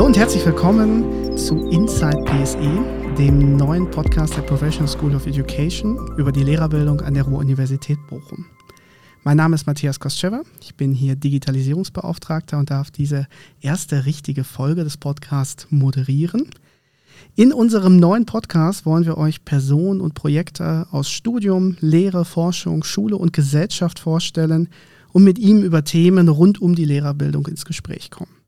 Hallo und herzlich willkommen zu Inside PSE, dem neuen Podcast der Professional School of Education über die Lehrerbildung an der Ruhr-Universität Bochum. Mein Name ist Matthias Kostschewa, ich bin hier Digitalisierungsbeauftragter und darf diese erste richtige Folge des Podcasts moderieren. In unserem neuen Podcast wollen wir euch Personen und Projekte aus Studium, Lehre, Forschung, Schule und Gesellschaft vorstellen und mit ihm über Themen rund um die Lehrerbildung ins Gespräch kommen.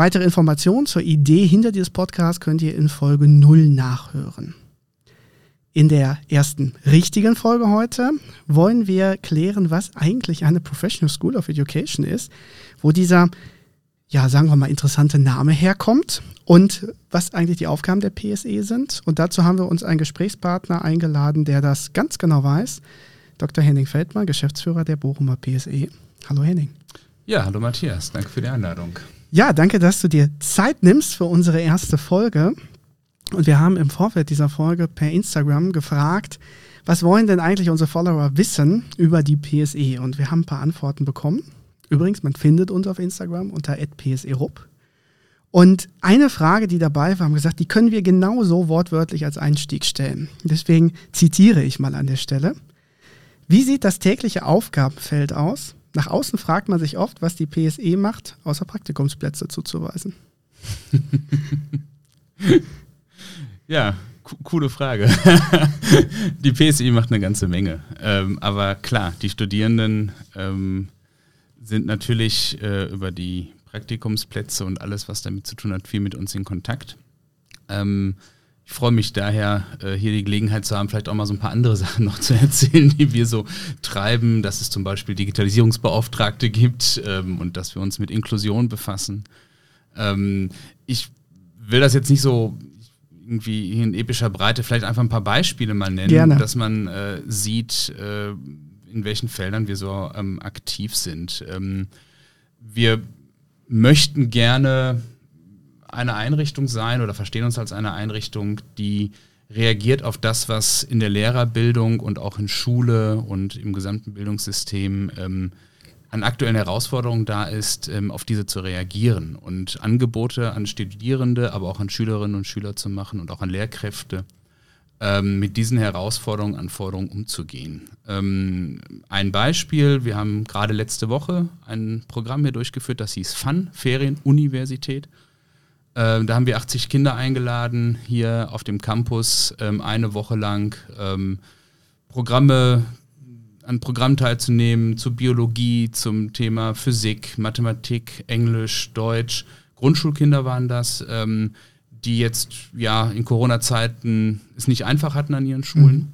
Weitere Informationen zur Idee hinter dieses Podcasts könnt ihr in Folge 0 nachhören. In der ersten richtigen Folge heute wollen wir klären, was eigentlich eine Professional School of Education ist, wo dieser, ja, sagen wir mal, interessante Name herkommt und was eigentlich die Aufgaben der PSE sind. Und dazu haben wir uns einen Gesprächspartner eingeladen, der das ganz genau weiß. Dr. Henning Feldmann, Geschäftsführer der Bochumer PSE. Hallo Henning. Ja, hallo Matthias, danke für die Einladung. Ja, danke, dass du dir Zeit nimmst für unsere erste Folge. Und wir haben im Vorfeld dieser Folge per Instagram gefragt, was wollen denn eigentlich unsere Follower wissen über die PSE? Und wir haben ein paar Antworten bekommen. Übrigens, man findet uns auf Instagram unter pserup. Und eine Frage, die dabei war, haben gesagt, die können wir genauso wortwörtlich als Einstieg stellen. Deswegen zitiere ich mal an der Stelle. Wie sieht das tägliche Aufgabenfeld aus? Nach außen fragt man sich oft, was die PSE macht, außer Praktikumsplätze zuzuweisen. ja, coole Frage. die PSE macht eine ganze Menge. Ähm, aber klar, die Studierenden ähm, sind natürlich äh, über die Praktikumsplätze und alles, was damit zu tun hat, viel mit uns in Kontakt. Ähm, ich freue mich daher, äh, hier die Gelegenheit zu haben, vielleicht auch mal so ein paar andere Sachen noch zu erzählen, die wir so treiben, dass es zum Beispiel Digitalisierungsbeauftragte gibt ähm, und dass wir uns mit Inklusion befassen. Ähm, ich will das jetzt nicht so irgendwie in epischer Breite, vielleicht einfach ein paar Beispiele mal nennen, Gerne. dass man äh, sieht, äh, in welchen Feldern wir so ähm, aktiv sind. Ähm, wir möchten gerne eine Einrichtung sein oder verstehen uns als eine Einrichtung, die reagiert auf das, was in der Lehrerbildung und auch in Schule und im gesamten Bildungssystem ähm, an aktuellen Herausforderungen da ist, ähm, auf diese zu reagieren und Angebote an Studierende, aber auch an Schülerinnen und Schüler zu machen und auch an Lehrkräfte, ähm, mit diesen Herausforderungen, Anforderungen umzugehen. Ähm, ein Beispiel, wir haben gerade letzte Woche ein Programm hier durchgeführt, das hieß FUN, Ferienuniversität. Ähm, da haben wir 80 Kinder eingeladen, hier auf dem Campus ähm, eine Woche lang ähm, Programme an Programm teilzunehmen zu Biologie, zum Thema Physik, Mathematik, Englisch, Deutsch. Grundschulkinder waren das, ähm, die jetzt ja in Corona-Zeiten es nicht einfach hatten an ihren Schulen, mhm.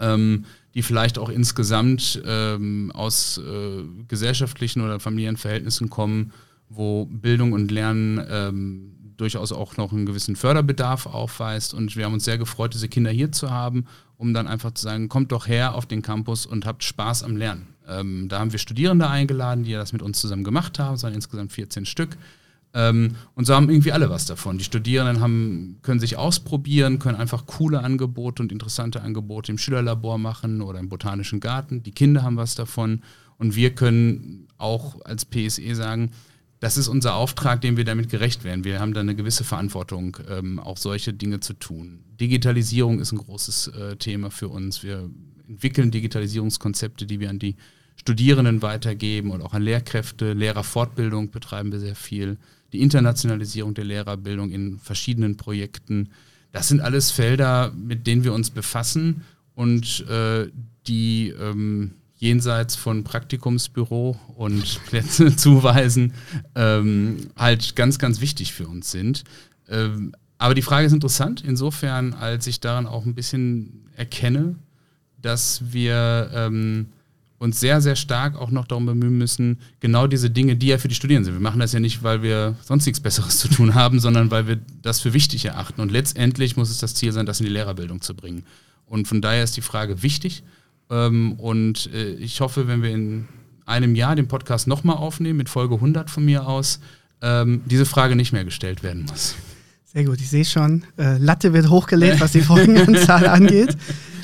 ähm, die vielleicht auch insgesamt ähm, aus äh, gesellschaftlichen oder familiären Verhältnissen kommen, wo Bildung und Lernen ähm, durchaus auch noch einen gewissen Förderbedarf aufweist. Und wir haben uns sehr gefreut, diese Kinder hier zu haben, um dann einfach zu sagen, kommt doch her auf den Campus und habt Spaß am Lernen. Ähm, da haben wir Studierende eingeladen, die das mit uns zusammen gemacht haben, es waren insgesamt 14 Stück. Ähm, und so haben irgendwie alle was davon. Die Studierenden haben, können sich ausprobieren, können einfach coole Angebote und interessante Angebote im Schülerlabor machen oder im Botanischen Garten. Die Kinder haben was davon. Und wir können auch als PSE sagen, das ist unser Auftrag, dem wir damit gerecht werden. Wir haben da eine gewisse Verantwortung, ähm, auch solche Dinge zu tun. Digitalisierung ist ein großes äh, Thema für uns. Wir entwickeln Digitalisierungskonzepte, die wir an die Studierenden weitergeben und auch an Lehrkräfte. Lehrerfortbildung betreiben wir sehr viel. Die Internationalisierung der Lehrerbildung in verschiedenen Projekten. Das sind alles Felder, mit denen wir uns befassen und äh, die ähm, jenseits von Praktikumsbüro und Plätze zuweisen, ähm, halt ganz, ganz wichtig für uns sind. Ähm, aber die Frage ist interessant, insofern, als ich daran auch ein bisschen erkenne, dass wir ähm, uns sehr, sehr stark auch noch darum bemühen müssen, genau diese Dinge, die ja für die Studierenden sind. Wir machen das ja nicht, weil wir sonst nichts Besseres zu tun haben, sondern weil wir das für wichtig erachten. Und letztendlich muss es das Ziel sein, das in die Lehrerbildung zu bringen. Und von daher ist die Frage wichtig. Ähm, und äh, ich hoffe, wenn wir in einem Jahr den Podcast nochmal aufnehmen, mit Folge 100 von mir aus, ähm, diese Frage nicht mehr gestellt werden muss. Sehr gut, ich sehe schon, äh, Latte wird hochgelegt, was die Folgenanzahl angeht.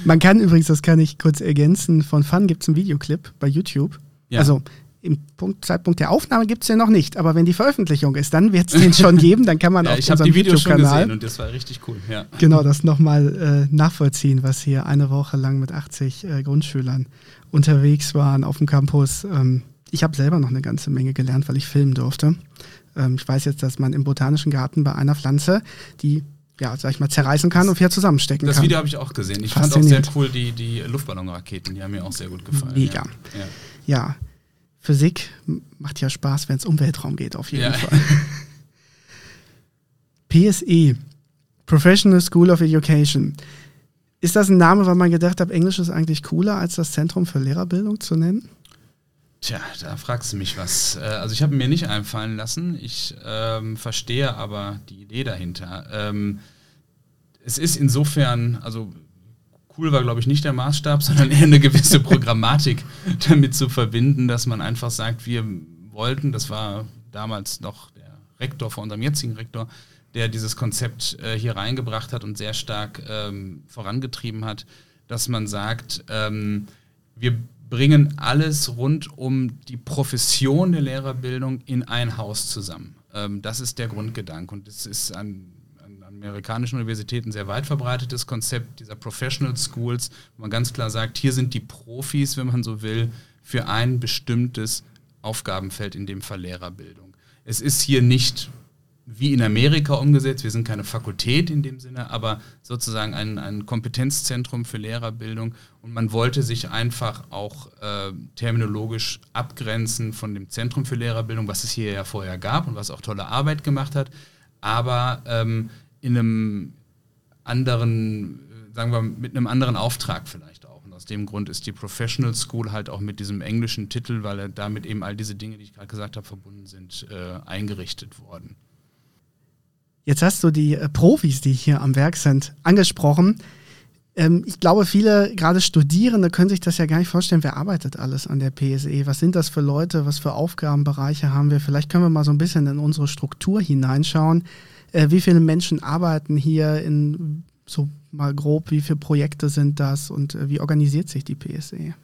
Man kann übrigens, das kann ich kurz ergänzen, von Fun gibt es einen Videoclip bei YouTube. Ja. Also Im Punkt, Zeitpunkt der Aufnahme gibt es den noch nicht, aber wenn die Veröffentlichung ist, dann wird es den schon geben. Dann kann man ja, auf ich habe die Videos schon gesehen und das war richtig cool. Ja. Genau, das nochmal äh, nachvollziehen, was hier eine Woche lang mit 80 äh, Grundschülern unterwegs waren auf dem Campus. Ähm, ich habe selber noch eine ganze Menge gelernt, weil ich filmen durfte. Ähm, ich weiß jetzt, dass man im Botanischen Garten bei einer Pflanze, die ja, sag ich mal, zerreißen kann und wieder zusammenstecken das kann. Das Video habe ich auch gesehen. Ich fand auch sehr cool die, die Luftballonraketen, die haben mir auch sehr gut gefallen. Mega. Ja, ja. Physik macht ja Spaß, wenn es um Weltraum geht, auf jeden ja. Fall. PSE, Professional School of Education. Ist das ein Name, weil man gedacht hat, Englisch ist eigentlich cooler, als das Zentrum für Lehrerbildung zu nennen? Tja, da fragst du mich was. Äh, also ich habe mir nicht einfallen lassen. Ich ähm, verstehe aber die Idee dahinter. Ähm, es ist insofern, also cool war, glaube ich, nicht der Maßstab, sondern eher eine gewisse Programmatik damit zu verbinden, dass man einfach sagt, wir wollten, das war damals noch der Rektor von unserem jetzigen Rektor, der dieses Konzept äh, hier reingebracht hat und sehr stark ähm, vorangetrieben hat, dass man sagt, ähm, wir bringen alles rund um die Profession der Lehrerbildung in ein Haus zusammen. Ähm, das ist der Grundgedanke und das ist an, amerikanischen Universitäten sehr weit verbreitetes Konzept dieser Professional Schools, wo man ganz klar sagt, hier sind die Profis, wenn man so will, für ein bestimmtes Aufgabenfeld, in dem Fall Lehrerbildung. Es ist hier nicht wie in Amerika umgesetzt. Wir sind keine Fakultät in dem Sinne, aber sozusagen ein, ein Kompetenzzentrum für Lehrerbildung. Und man wollte sich einfach auch äh, terminologisch abgrenzen von dem Zentrum für Lehrerbildung, was es hier ja vorher gab und was auch tolle Arbeit gemacht hat, aber ähm, in einem anderen, sagen wir, mit einem anderen Auftrag vielleicht auch. Und aus dem Grund ist die Professional School halt auch mit diesem englischen Titel, weil damit eben all diese Dinge, die ich gerade gesagt habe, verbunden sind, äh, eingerichtet worden. Jetzt hast du die äh, Profis, die hier am Werk sind, angesprochen. Ähm, ich glaube, viele, gerade Studierende, können sich das ja gar nicht vorstellen, wer arbeitet alles an der PSE? Was sind das für Leute? Was für Aufgabenbereiche haben wir? Vielleicht können wir mal so ein bisschen in unsere Struktur hineinschauen. Äh, wie viele Menschen arbeiten hier in so mal grob, wie viele Projekte sind das und äh, wie organisiert sich die PSE?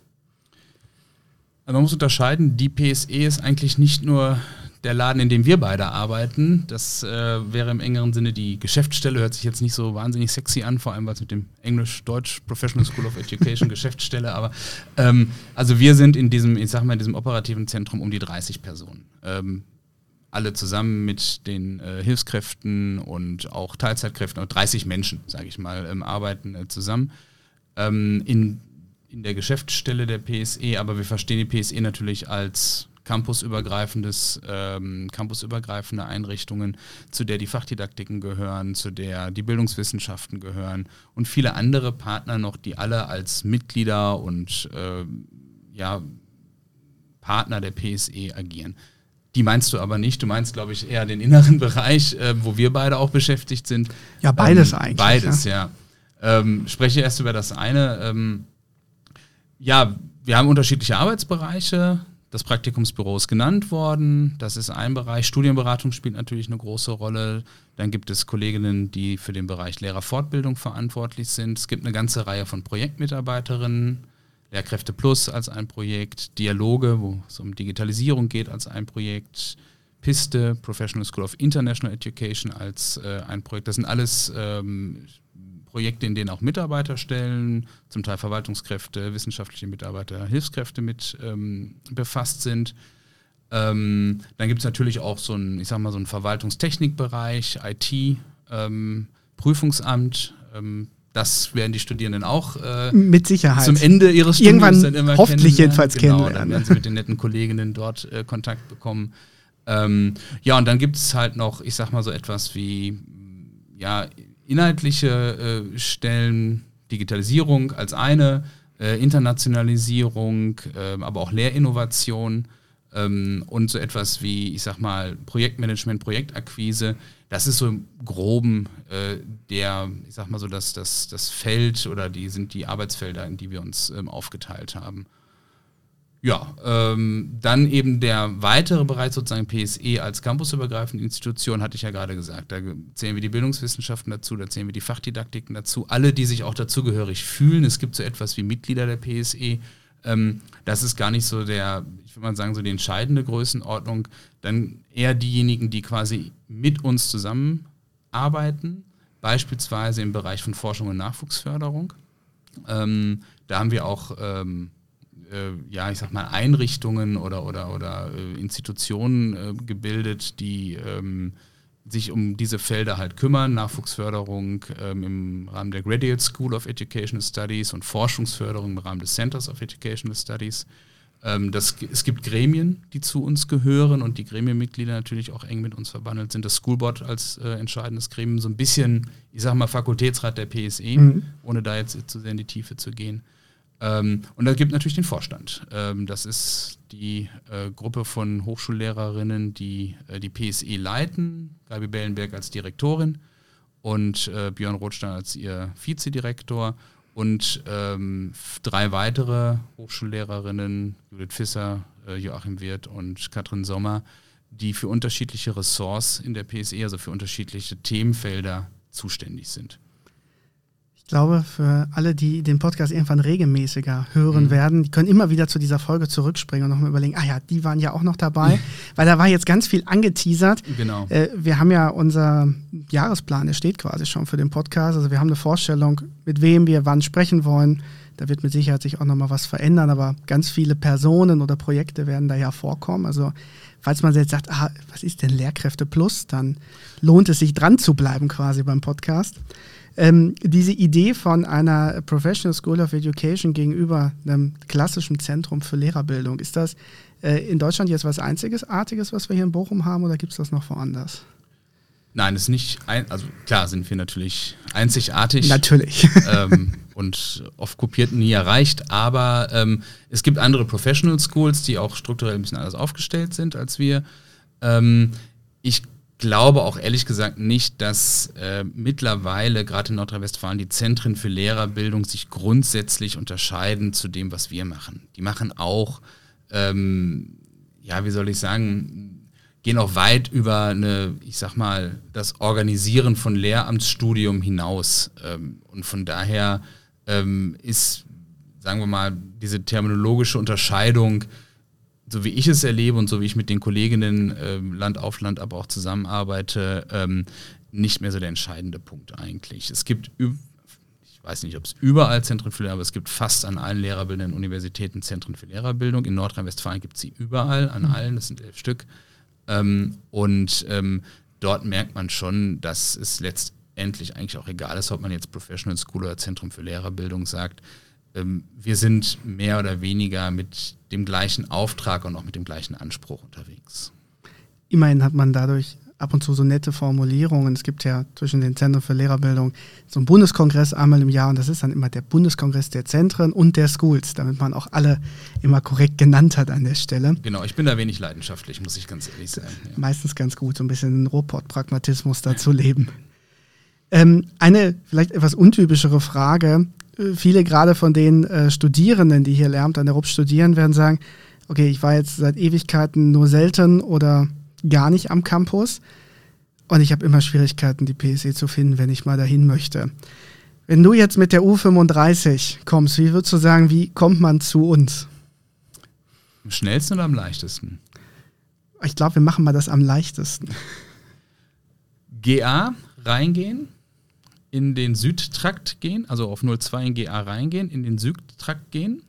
Also man muss unterscheiden, die PSE ist eigentlich nicht nur der Laden, in dem wir beide arbeiten. Das äh, wäre im engeren Sinne die Geschäftsstelle, hört sich jetzt nicht so wahnsinnig sexy an, vor allem es mit dem Englisch-Deutsch Professional School of Education Geschäftsstelle, aber ähm, also wir sind in diesem, ich sag mal, in diesem operativen Zentrum um die 30 Personen. Ähm, alle zusammen mit den äh, Hilfskräften und auch Teilzeitkräften, 30 Menschen, sage ich mal, ähm, arbeiten äh, zusammen. Ähm, in, in der Geschäftsstelle der PSE, aber wir verstehen die PSE natürlich als campusübergreifendes, ähm, campusübergreifende Einrichtungen, zu der die Fachdidaktiken gehören, zu der die Bildungswissenschaften gehören und viele andere Partner noch, die alle als Mitglieder und äh, ja, Partner der PSE agieren. Die meinst du aber nicht. Du meinst, glaube ich, eher den inneren Bereich, äh, wo wir beide auch beschäftigt sind. Ja, beides ähm, eigentlich. Beides, ja. ja. Ähm, spreche erst über das eine. Ähm, ja, wir haben unterschiedliche Arbeitsbereiche. Das Praktikumsbüro ist genannt worden. Das ist ein Bereich. Studienberatung spielt natürlich eine große Rolle. Dann gibt es Kolleginnen, die für den Bereich Lehrerfortbildung verantwortlich sind. Es gibt eine ganze Reihe von Projektmitarbeiterinnen. Lehrkräfte Plus als ein Projekt. Dialoge, wo es um Digitalisierung geht, als ein Projekt. Piste, Professional School of International Education als äh, ein Projekt. Das sind alles ähm, Projekte, in denen auch Mitarbeiterstellen, zum Teil Verwaltungskräfte, wissenschaftliche Mitarbeiter, Hilfskräfte mit ähm, befasst sind. Ähm, dann gibt es natürlich auch so einen, ich sag mal, so einen Verwaltungstechnikbereich, IT, ähm, Prüfungsamt. Ähm, das werden die Studierenden auch äh, mit Sicherheit zum Ende ihres Studiums Irgendwann dann immer hoffentlich jedenfalls genau, kennenlernen. Dann werden sie mit den netten Kolleginnen dort äh, Kontakt bekommen. Ähm, ja, und dann gibt es halt noch, ich sag mal so etwas wie ja, inhaltliche äh, Stellen, Digitalisierung als eine, äh, Internationalisierung, äh, aber auch Lehrinnovation ähm, und so etwas wie, ich sag mal, Projektmanagement, Projektakquise. Das ist so im Groben äh, der, ich sag mal so, das, das, das Feld oder die sind die Arbeitsfelder, in die wir uns ähm, aufgeteilt haben. Ja, ähm, dann eben der weitere Bereich sozusagen PSE als campusübergreifende Institution, hatte ich ja gerade gesagt. Da zählen wir die Bildungswissenschaften dazu, da zählen wir die Fachdidaktiken dazu. Alle, die sich auch dazugehörig fühlen. Es gibt so etwas wie Mitglieder der PSE, Ähm, das ist gar nicht so der, ich würde mal sagen, so die entscheidende Größenordnung. Dann eher diejenigen, die quasi mit uns zusammenarbeiten, beispielsweise im Bereich von Forschung und Nachwuchsförderung. Ähm, da haben wir auch ähm, äh, ja, ich sag mal, Einrichtungen oder, oder, oder äh, Institutionen äh, gebildet, die ähm, sich um diese Felder halt kümmern, Nachwuchsförderung ähm, im Rahmen der Graduate School of Educational Studies und Forschungsförderung im Rahmen des Centers of Educational Studies. Ähm, das, es gibt Gremien, die zu uns gehören und die Gremienmitglieder natürlich auch eng mit uns verbandelt sind. Das Schoolboard als äh, entscheidendes Gremium, so ein bisschen, ich sag mal, Fakultätsrat der PSE, mhm. ohne da jetzt zu sehr in die Tiefe zu gehen. Ähm, und da gibt natürlich den Vorstand. Ähm, das ist die äh, Gruppe von Hochschullehrerinnen, die äh, die PSE leiten, Gabi Bellenberg als Direktorin und äh, Björn Rothstein als ihr Vizedirektor und ähm, drei weitere Hochschullehrerinnen, Judith Fisser, äh, Joachim Wirth und Katrin Sommer, die für unterschiedliche Ressorts in der PSE, also für unterschiedliche Themenfelder zuständig sind. Ich glaube, für alle, die den Podcast irgendwann regelmäßiger hören mhm. werden, die können immer wieder zu dieser Folge zurückspringen und nochmal überlegen, ah ja, die waren ja auch noch dabei, weil da war jetzt ganz viel angeteasert. Genau. Äh, wir haben ja unser Jahresplan, der steht quasi schon für den Podcast. Also wir haben eine Vorstellung, mit wem wir wann sprechen wollen. Da wird mit Sicherheit sich auch nochmal was verändern, aber ganz viele Personen oder Projekte werden da ja vorkommen. Also falls man jetzt sagt, ah, was ist denn Lehrkräfte Plus, dann lohnt es sich dran zu bleiben quasi beim Podcast. Ähm, diese Idee von einer Professional School of Education gegenüber einem klassischen Zentrum für Lehrerbildung, ist das äh, in Deutschland jetzt was Einzigartiges, was wir hier in Bochum haben, oder gibt es das noch woanders? Nein, es ist nicht, ein, also klar sind wir natürlich einzigartig. Natürlich. Ähm, und oft kopiert nie erreicht, aber ähm, es gibt andere Professional Schools, die auch strukturell ein bisschen anders aufgestellt sind als wir. Ähm, ich glaube auch ehrlich gesagt nicht, dass äh, mittlerweile gerade in Nordrhein-Westfalen die Zentren für Lehrerbildung sich grundsätzlich unterscheiden zu dem, was wir machen. Die machen auch, ähm, ja, wie soll ich sagen, gehen auch weit über eine, ich sag mal, das Organisieren von Lehramtsstudium hinaus. Ähm, und von daher ähm, ist, sagen wir mal, diese terminologische Unterscheidung so wie ich es erlebe und so wie ich mit den Kolleginnen ähm, Land auf Land aber auch zusammenarbeite, ähm, nicht mehr so der entscheidende Punkt eigentlich. Es gibt, ich weiß nicht, ob es überall Zentren für Lehrer, aber es gibt fast an allen lehrerbildenden Universitäten Zentren für Lehrerbildung. In Nordrhein-Westfalen gibt es sie überall, an mhm. allen, das sind elf Stück. Ähm, und ähm, dort merkt man schon, dass es letztendlich eigentlich auch egal ist, ob man jetzt Professional School oder Zentrum für Lehrerbildung sagt wir sind mehr oder weniger mit dem gleichen Auftrag und auch mit dem gleichen Anspruch unterwegs. Immerhin hat man dadurch ab und zu so nette Formulierungen. Es gibt ja zwischen den Zentren für Lehrerbildung so einen Bundeskongress einmal im Jahr und das ist dann immer der Bundeskongress der Zentren und der Schools, damit man auch alle immer korrekt genannt hat an der Stelle. Genau, ich bin da wenig leidenschaftlich, muss ich ganz ehrlich sagen. Ja. Meistens ganz gut, so ein bisschen Robot-Pragmatismus dazu leben. Ähm, eine vielleicht etwas untypischere Frage viele gerade von den äh, Studierenden, die hier Lehramt an der RUP studieren, werden sagen, okay, ich war jetzt seit Ewigkeiten nur selten oder gar nicht am Campus und ich habe immer Schwierigkeiten, die PSE zu finden, wenn ich mal dahin möchte. Wenn du jetzt mit der U35 kommst, wie würdest du sagen, wie kommt man zu uns? Am schnellsten oder am leichtesten? Ich glaube, wir machen mal das am leichtesten. GA reingehen, in den Südtrakt gehen, also auf 02 in GA reingehen, in den Südtrakt gehen,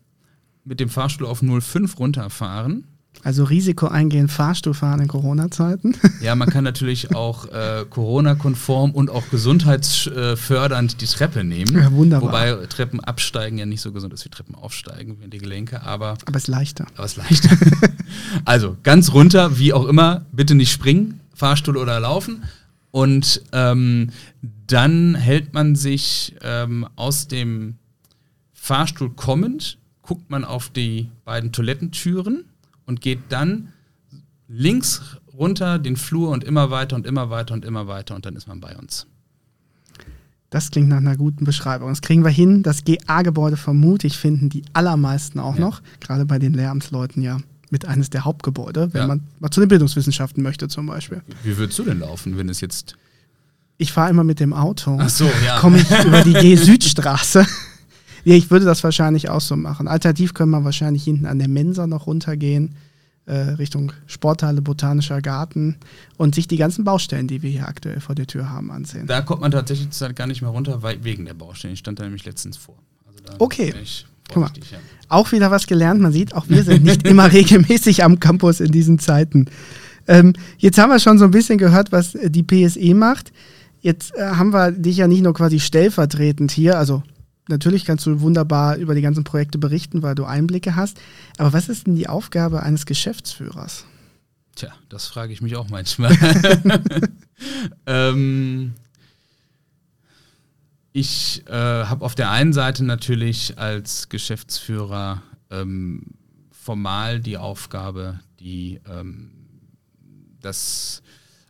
mit dem Fahrstuhl auf 05 runterfahren. Also Risiko eingehen, Fahrstuhl fahren in Corona-Zeiten. Ja, man kann natürlich auch äh, Corona-konform und auch gesundheitsfördernd die Treppe nehmen. Ja, wunderbar. Wobei Treppen absteigen ja nicht so gesund ist wie Treppen aufsteigen, wie die Gelenke, aber. Aber es ist leichter. Aber es ist leichter. also ganz runter, wie auch immer, bitte nicht springen, Fahrstuhl oder laufen. Und ähm, dann hält man sich ähm, aus dem Fahrstuhl kommend, guckt man auf die beiden Toilettentüren und geht dann links runter den Flur und immer weiter und immer weiter und immer weiter und dann ist man bei uns. Das klingt nach einer guten Beschreibung. Das kriegen wir hin. Das GA-Gebäude vermutlich finden die allermeisten auch ja. noch, gerade bei den Lehramtsleuten ja mit eines der Hauptgebäude, wenn ja. man mal zu den Bildungswissenschaften möchte zum Beispiel. Wie würdest du denn laufen, wenn es jetzt... Ich fahre immer mit dem Auto. Ach so, ja. Komme ich über die G-Südstraße. Ja, ich würde das wahrscheinlich auch so machen. Alternativ können wir wahrscheinlich hinten an der Mensa noch runtergehen, äh, Richtung Sporthalle, Botanischer Garten und sich die ganzen Baustellen, die wir hier aktuell vor der Tür haben, ansehen. Da kommt man tatsächlich zurzeit gar nicht mehr runter, weil, wegen der Baustellen. Ich stand da nämlich letztens vor. Also okay. Guck mal. Auch wieder was gelernt. Man sieht, auch wir sind nicht immer regelmäßig am Campus in diesen Zeiten. Ähm, jetzt haben wir schon so ein bisschen gehört, was äh, die PSE macht. Jetzt äh, haben wir dich ja nicht nur quasi stellvertretend hier, also natürlich kannst du wunderbar über die ganzen Projekte berichten, weil du Einblicke hast. Aber was ist denn die Aufgabe eines Geschäftsführers? Tja, das frage ich mich auch manchmal. ähm, ich äh, habe auf der einen Seite natürlich als Geschäftsführer ähm, formal die Aufgabe, die ähm, das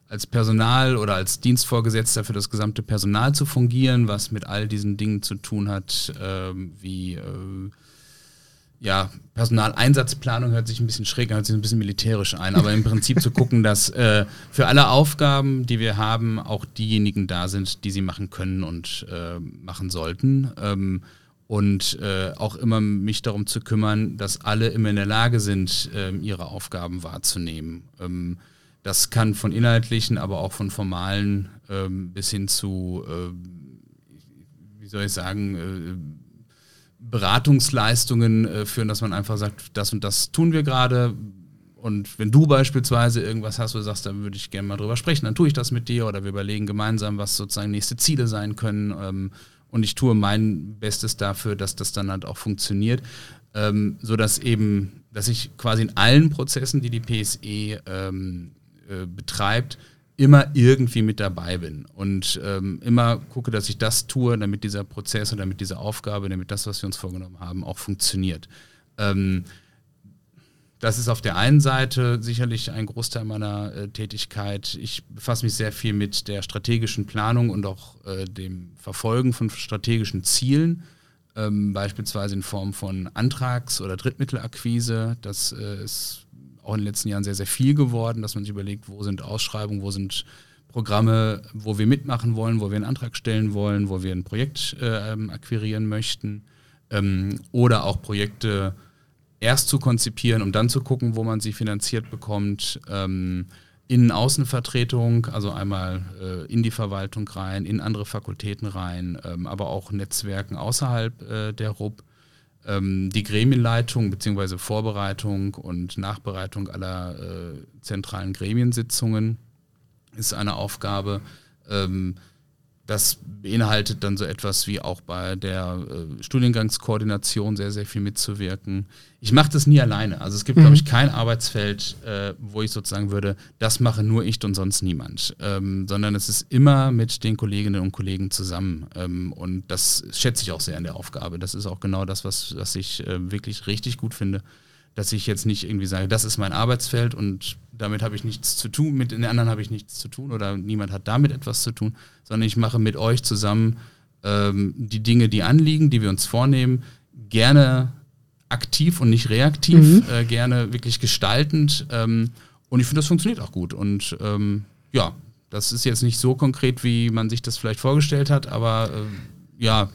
als Personal oder als Dienstvorgesetzter für das gesamte Personal zu fungieren, was mit all diesen Dingen zu tun hat, ähm, wie äh, ja, Personaleinsatzplanung hört sich ein bisschen schräg, hört sich ein bisschen militärisch ein, aber im Prinzip zu gucken, dass äh, für alle Aufgaben, die wir haben, auch diejenigen da sind, die sie machen können und äh, machen sollten. Ähm, und äh, auch immer mich darum zu kümmern, dass alle immer in der Lage sind, ähm, ihre Aufgaben wahrzunehmen. Ähm, das kann von inhaltlichen, aber auch von formalen ähm, bis hin zu, äh, wie soll ich sagen, äh, Beratungsleistungen äh, führen, dass man einfach sagt, das und das tun wir gerade. Und wenn du beispielsweise irgendwas hast, wo du sagst, da würde ich gerne mal drüber sprechen, dann tue ich das mit dir oder wir überlegen gemeinsam, was sozusagen nächste Ziele sein können. Ähm, und ich tue mein Bestes dafür, dass das dann halt auch funktioniert, ähm, sodass eben, dass ich quasi in allen Prozessen, die die PSE ähm, äh, betreibt, immer irgendwie mit dabei bin und ähm, immer gucke, dass ich das tue, damit dieser Prozess und damit diese Aufgabe, damit das, was wir uns vorgenommen haben, auch funktioniert. Ähm, das ist auf der einen Seite sicherlich ein Großteil meiner äh, Tätigkeit. Ich befasse mich sehr viel mit der strategischen Planung und auch äh, dem Verfolgen von strategischen Zielen, ähm, beispielsweise in Form von Antrags- oder Drittmittelakquise. Das äh, ist auch in den letzten Jahren sehr, sehr viel geworden, dass man sich überlegt, wo sind Ausschreibungen, wo sind Programme, wo wir mitmachen wollen, wo wir einen Antrag stellen wollen, wo wir ein Projekt äh, akquirieren möchten ähm, oder auch Projekte erst zu konzipieren, um dann zu gucken, wo man sie finanziert bekommt. Ähm, Innen-Außenvertretung, also einmal äh, in die Verwaltung rein, in andere Fakultäten rein, ähm, aber auch Netzwerken außerhalb äh, der RUB ähm, die Gremienleitung bzw. Vorbereitung und Nachbereitung aller äh, zentralen Gremiensitzungen ist eine Aufgabe. Ähm, das beinhaltet dann so etwas wie auch bei der äh, Studiengangskoordination sehr, sehr viel mitzuwirken. Ich mache das nie alleine. Also es gibt, mhm. glaube ich, kein Arbeitsfeld, äh, wo ich sozusagen würde, das mache nur ich und sonst niemand. Ähm, sondern es ist immer mit den Kolleginnen und Kollegen zusammen. Ähm, und das schätze ich auch sehr an der Aufgabe. Das ist auch genau das, was, was ich äh, wirklich richtig gut finde dass ich jetzt nicht irgendwie sage, das ist mein Arbeitsfeld und damit habe ich nichts zu tun, mit den anderen habe ich nichts zu tun oder niemand hat damit etwas zu tun, sondern ich mache mit euch zusammen ähm, die Dinge, die anliegen, die wir uns vornehmen, gerne aktiv und nicht reaktiv, mhm. äh, gerne wirklich gestaltend ähm, und ich finde, das funktioniert auch gut und ähm, ja, das ist jetzt nicht so konkret, wie man sich das vielleicht vorgestellt hat, aber äh, ja,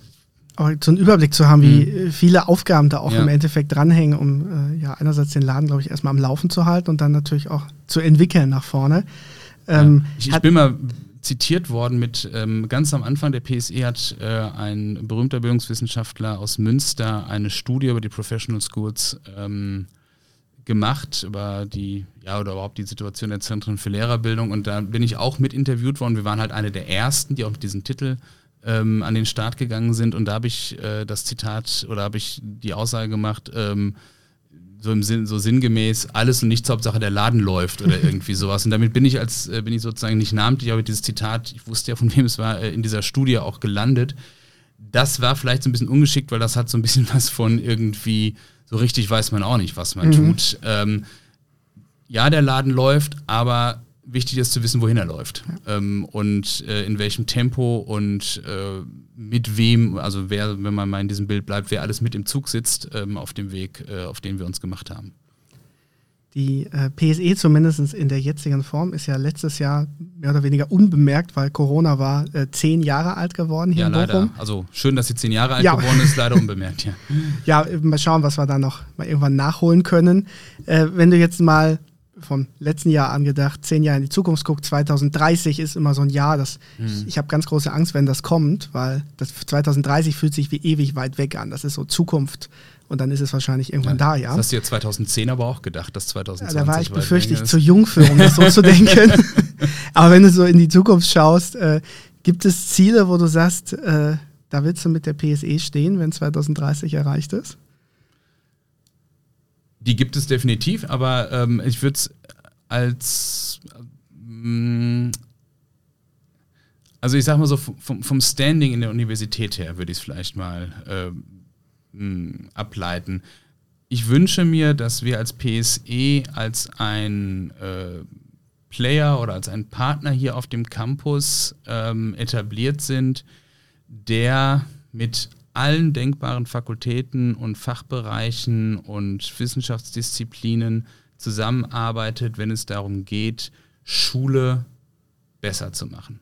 aber so einen Überblick zu haben, wie mhm. viele Aufgaben da auch ja. im Endeffekt dranhängen, um äh, ja einerseits den Laden, glaube ich, erstmal am Laufen zu halten und dann natürlich auch zu entwickeln nach vorne. Ähm, ja. ich, ich bin mal zitiert worden mit ähm, ganz am Anfang der PSE hat äh, ein berühmter Bildungswissenschaftler aus Münster eine Studie über die Professional Schools ähm, gemacht über die ja oder überhaupt die Situation der Zentren für Lehrerbildung und da bin ich auch mit interviewt worden. Wir waren halt eine der ersten, die auch mit diesem Titel ähm, an den Start gegangen sind. Und da habe ich äh, das Zitat oder habe ich die Aussage gemacht, ähm, so im Sinn, so sinngemäß, alles und nichts, Hauptsache der Laden läuft oder irgendwie sowas. Und damit bin ich als, äh, bin ich sozusagen nicht namentlich, aber dieses Zitat, ich wusste ja von wem es war, äh, in dieser Studie auch gelandet. Das war vielleicht so ein bisschen ungeschickt, weil das hat so ein bisschen was von irgendwie, so richtig weiß man auch nicht, was man mhm. tut. Ähm, ja, der Laden läuft, aber wichtig ist zu wissen, wohin er läuft ja. ähm, und äh, in welchem Tempo und äh, mit wem, also wer, wenn man mal in diesem Bild bleibt, wer alles mit im Zug sitzt ähm, auf dem Weg, äh, auf den wir uns gemacht haben. Die äh, PSE zumindest in der jetzigen Form ist ja letztes Jahr mehr oder weniger unbemerkt, weil Corona war, äh, zehn Jahre alt geworden hier ja, in Bochum. leider. Also schön, dass sie zehn Jahre alt ja. geworden ist, leider unbemerkt. Ja. ja, mal schauen, was wir da noch mal irgendwann nachholen können. Äh, wenn du jetzt mal vom letzten Jahr angedacht, zehn Jahre in die Zukunft guckt, 2030 ist immer so ein Jahr, das mhm. ich, ich habe ganz große Angst, wenn das kommt, weil das 2030 fühlt sich wie ewig weit weg an. Das ist so Zukunft und dann ist es wahrscheinlich irgendwann ja, da, ja. Das hast du ja 2010 aber auch gedacht, dass 2020 ja, Da war ich befürchtlich zu jung für, um das so zu denken. aber wenn du so in die Zukunft schaust, äh, gibt es Ziele, wo du sagst, äh, da willst du mit der PSE stehen, wenn 2030 erreicht ist? Die gibt es definitiv, aber ähm, ich würde es als ähm, also ich sag mal so vom, vom, Standing in der Universität her würde ich es vielleicht mal ähm, mh, ableiten. Ich wünsche mir, dass wir als PSE, als ein äh, Player oder als ein Partner hier auf dem Campus ähm, etabliert sind, der mit allen denkbaren Fakultäten und Fachbereichen und Wissenschaftsdisziplinen zusammenarbeitet, wenn es darum geht, Schule besser zu machen.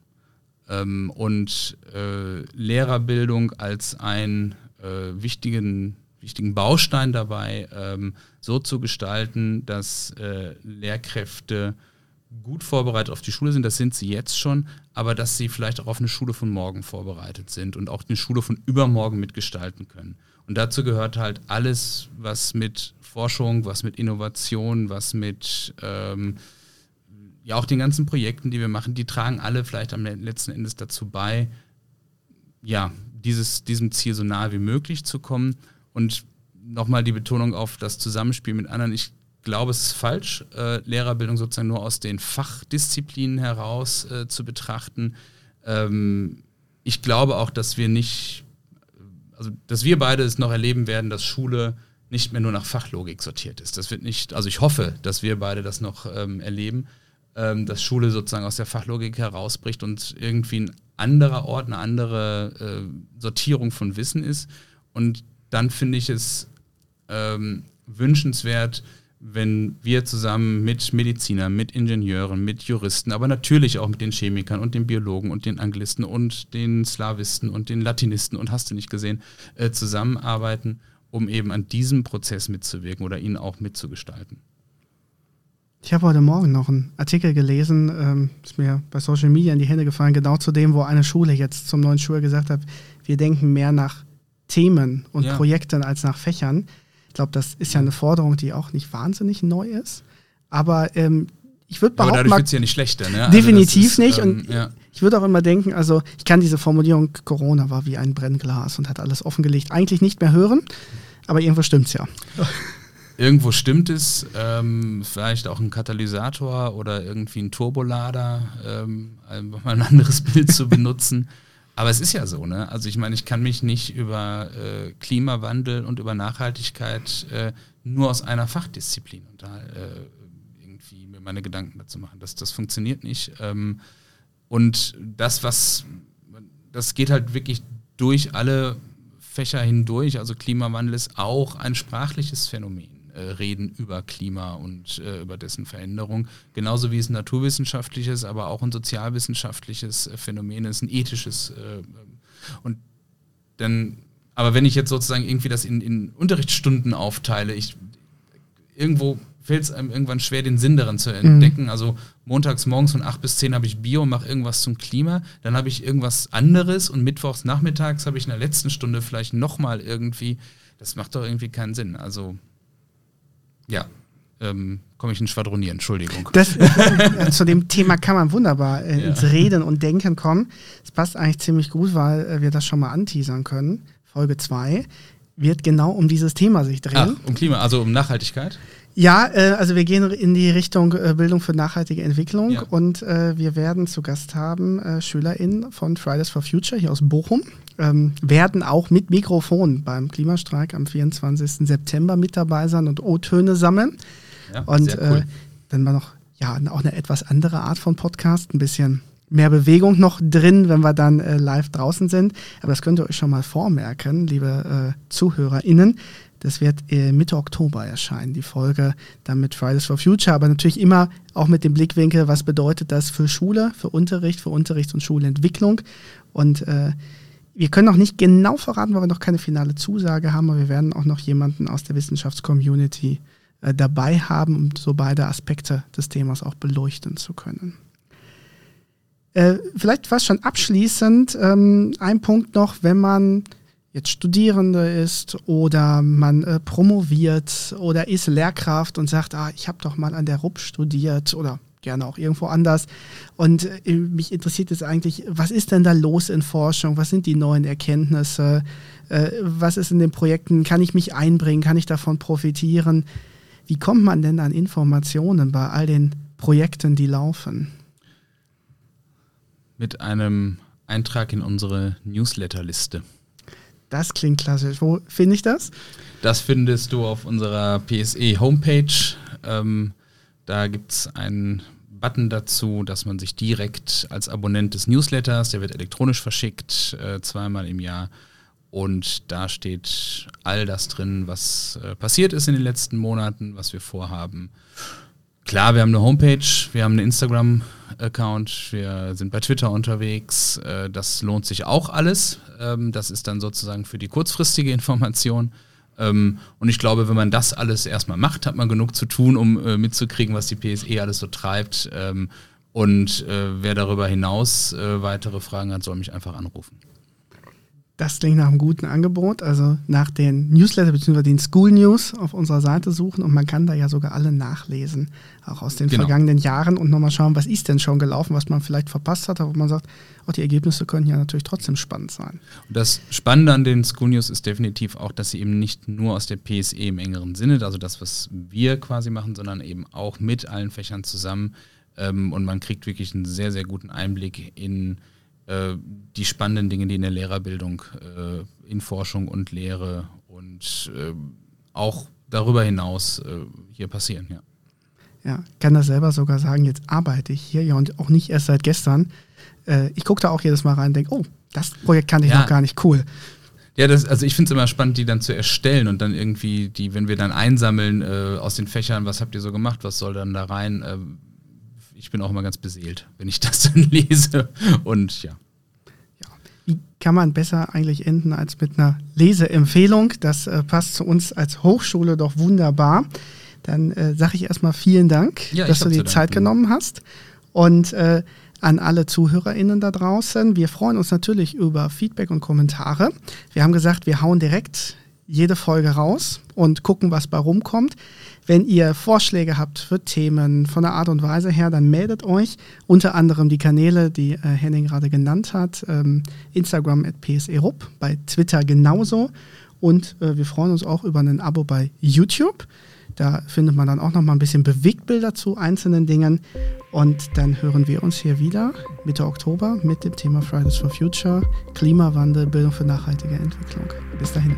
Ähm, und äh, Lehrerbildung als ein äh, wichtigen, wichtigen Baustein dabei, ähm, so zu gestalten, dass äh, Lehrkräfte gut vorbereitet auf die Schule sind, das sind sie jetzt schon, aber dass sie vielleicht auch auf eine Schule von morgen vorbereitet sind und auch eine Schule von übermorgen mitgestalten können. Und dazu gehört halt alles, was mit Forschung, was mit Innovation, was mit ähm, ja auch den ganzen Projekten, die wir machen, die tragen alle vielleicht am letzten Endes dazu bei, ja, dieses, diesem Ziel so nahe wie möglich zu kommen. Und nochmal die Betonung auf das Zusammenspiel mit anderen. Ich glaube, es ist falsch, äh, Lehrerbildung sozusagen nur aus den Fachdisziplinen heraus äh, zu betrachten. Ähm, ich glaube auch, dass wir nicht, also dass wir beide es noch erleben werden, dass Schule nicht mehr nur nach Fachlogik sortiert ist. Das wird nicht, also ich hoffe, dass wir beide das noch ähm, erleben, ähm, dass Schule sozusagen aus der Fachlogik herausbricht und irgendwie ein anderer Ort, eine andere äh, Sortierung von Wissen ist. Und dann finde ich es ähm, wünschenswert, wenn wir zusammen mit Medizinern, mit Ingenieuren, mit Juristen, aber natürlich auch mit den Chemikern und den Biologen und den Anglisten und den Slawisten und den Latinisten und hast du nicht gesehen, äh, zusammenarbeiten, um eben an diesem Prozess mitzuwirken oder ihn auch mitzugestalten. Ich habe heute Morgen noch einen Artikel gelesen, ähm, ist mir bei Social Media in die Hände gefallen, genau zu dem, wo eine Schule jetzt zum neuen Schuljahr gesagt hat, wir denken mehr nach Themen und ja. Projekten als nach Fächern. Ich glaube, das ist ja eine Forderung, die auch nicht wahnsinnig neu ist. Aber ähm, ich würde behaupten. Aber dadurch wird es ja nicht schlechter, ne? Also definitiv ist, nicht. Ähm, und ja. ich würde auch immer denken, also ich kann diese Formulierung, Corona war wie ein Brennglas und hat alles offengelegt, eigentlich nicht mehr hören. Aber irgendwo stimmt es ja. Irgendwo stimmt es, ähm, vielleicht auch ein Katalysator oder irgendwie ein Turbolader, ähm, um mal ein anderes Bild zu benutzen. Aber es ist ja so, ne? Also ich meine, ich kann mich nicht über äh, Klimawandel und über Nachhaltigkeit äh, nur aus einer Fachdisziplin und da äh, irgendwie mir meine Gedanken dazu machen. Das, das funktioniert nicht. Ähm, und das, was, das geht halt wirklich durch alle Fächer hindurch. Also Klimawandel ist auch ein sprachliches Phänomen. Äh, reden über Klima und äh, über dessen Veränderung. Genauso wie es ein naturwissenschaftliches, aber auch ein sozialwissenschaftliches äh, Phänomen ist, ein ethisches. Äh, und dann, aber wenn ich jetzt sozusagen irgendwie das in, in Unterrichtsstunden aufteile, ich irgendwo fällt es einem irgendwann schwer, den Sinn daran zu mhm. entdecken. Mhm. Also montags morgens von 8 bis 10 habe ich Bio, mache irgendwas zum Klima, dann habe ich irgendwas anderes und mittwochs nachmittags habe ich in der letzten Stunde vielleicht nochmal irgendwie, das macht doch irgendwie keinen Sinn. Also ja, ähm, komme ich in Schwadronieren, Entschuldigung. Das, zu dem Thema kann man wunderbar äh, ja. ins Reden und Denken kommen. Es passt eigentlich ziemlich gut, weil äh, wir das schon mal anteasern können. Folge 2 wird genau um dieses Thema sich drehen. Ach, um Klima, also um Nachhaltigkeit? Ja, äh, also wir gehen in die Richtung äh, Bildung für nachhaltige Entwicklung ja. und äh, wir werden zu Gast haben äh, SchülerInnen von Fridays for Future hier aus Bochum. Ähm, werden auch mit Mikrofon beim Klimastreik am 24. September mit dabei sein und O-Töne sammeln. Ja, und cool. Äh, dann war noch ja auch eine etwas andere Art von Podcast, ein bisschen mehr Bewegung noch drin, wenn wir dann äh, live draußen sind. Aber das könnt ihr euch schon mal vormerken, liebe äh, ZuhörerInnen Das wird äh, Mitte Oktober erscheinen, die Folge dann mit Fridays for Future, aber natürlich immer auch mit dem Blickwinkel, was bedeutet das für Schule, für Unterricht, für Unterrichts- und Schulentwicklung. Und äh, wir können noch nicht genau verraten, weil wir noch keine finale Zusage haben, aber wir werden auch noch jemanden aus der Wissenschaftscommunity äh, dabei haben, um so beide Aspekte des Themas auch beleuchten zu können. Äh, vielleicht fast schon abschließend ähm, ein Punkt noch, wenn man jetzt Studierende ist oder man äh, promoviert oder ist Lehrkraft und sagt, ah, ich habe doch mal an der RUP studiert oder gerne auch irgendwo anders. Und äh, mich interessiert jetzt eigentlich, was ist denn da los in Forschung? Was sind die neuen Erkenntnisse? Äh, was ist in den Projekten? Kann ich mich einbringen? Kann ich davon profitieren? Wie kommt man denn an Informationen bei all den Projekten, die laufen? Mit einem Eintrag in unsere Newsletterliste. Das klingt klassisch. Wo finde ich das? Das findest du auf unserer PSE Homepage. Ähm, da gibt es einen Button dazu, dass man sich direkt als Abonnent des Newsletters, der wird elektronisch verschickt, äh, zweimal im Jahr. Und da steht all das drin, was äh, passiert ist in den letzten Monaten, was wir vorhaben. Klar, wir haben eine Homepage, wir haben einen Instagram-Account, wir sind bei Twitter unterwegs. Äh, das lohnt sich auch alles. Ähm, das ist dann sozusagen für die kurzfristige Information. Ähm, und ich glaube, wenn man das alles erstmal macht, hat man genug zu tun, um äh, mitzukriegen, was die PSE alles so treibt. Ähm, und äh, wer darüber hinaus weitere Fragen hat, soll mich einfach anrufen. Das klingt nach einem guten Angebot. Also nach den Newsletter bzw. den School News auf unserer Seite suchen und man kann da ja sogar alle nachlesen, auch aus den genau. vergangenen Jahren und nochmal schauen, was ist denn schon gelaufen, was man vielleicht verpasst hat, aber man sagt, auch die Ergebnisse können ja natürlich trotzdem spannend sein. Und das Spannende an den School News ist definitiv auch, dass sie eben nicht nur aus der PSE im engeren Sinne, also das, was wir quasi machen, sondern eben auch mit allen Fächern zusammen ähm, und man kriegt wirklich einen sehr, sehr guten Einblick in äh, die spannenden Dinge, die in der Lehrerbildung, äh, in Forschung und Lehre und äh, auch darüber hinaus äh, hier passieren, ja. Ja, kann das selber sogar sagen, jetzt arbeite ich hier ja und auch nicht erst seit gestern. Äh, ich gucke da auch jedes Mal rein und denke, oh, das Projekt kannte ich ja. noch gar nicht, cool. Ja, das, also ich finde es immer spannend, die dann zu erstellen und dann irgendwie, die, wenn wir dann einsammeln äh, aus den Fächern, was habt ihr so gemacht, was soll dann da rein, äh, ich bin auch immer ganz beseelt, wenn ich das dann lese. Und ja. ja. Wie kann man besser eigentlich enden als mit einer Leseempfehlung? Das äh, passt zu uns als Hochschule doch wunderbar. Dann äh, sage ich erstmal vielen Dank, ja, dass du die Zeit genommen hast. Und äh, an alle ZuhörerInnen da draußen. Wir freuen uns natürlich über Feedback und Kommentare. Wir haben gesagt, wir hauen direkt jede Folge raus und gucken, was bei rumkommt. Wenn ihr Vorschläge habt für Themen von der Art und Weise her, dann meldet euch. Unter anderem die Kanäle, die äh, Henning gerade genannt hat. Ähm, Instagram at pserup, bei Twitter genauso. Und äh, wir freuen uns auch über ein Abo bei YouTube. Da findet man dann auch noch mal ein bisschen Bewegtbilder zu einzelnen Dingen. Und dann hören wir uns hier wieder Mitte Oktober mit dem Thema Fridays for Future, Klimawandel, Bildung für nachhaltige Entwicklung. Bis dahin.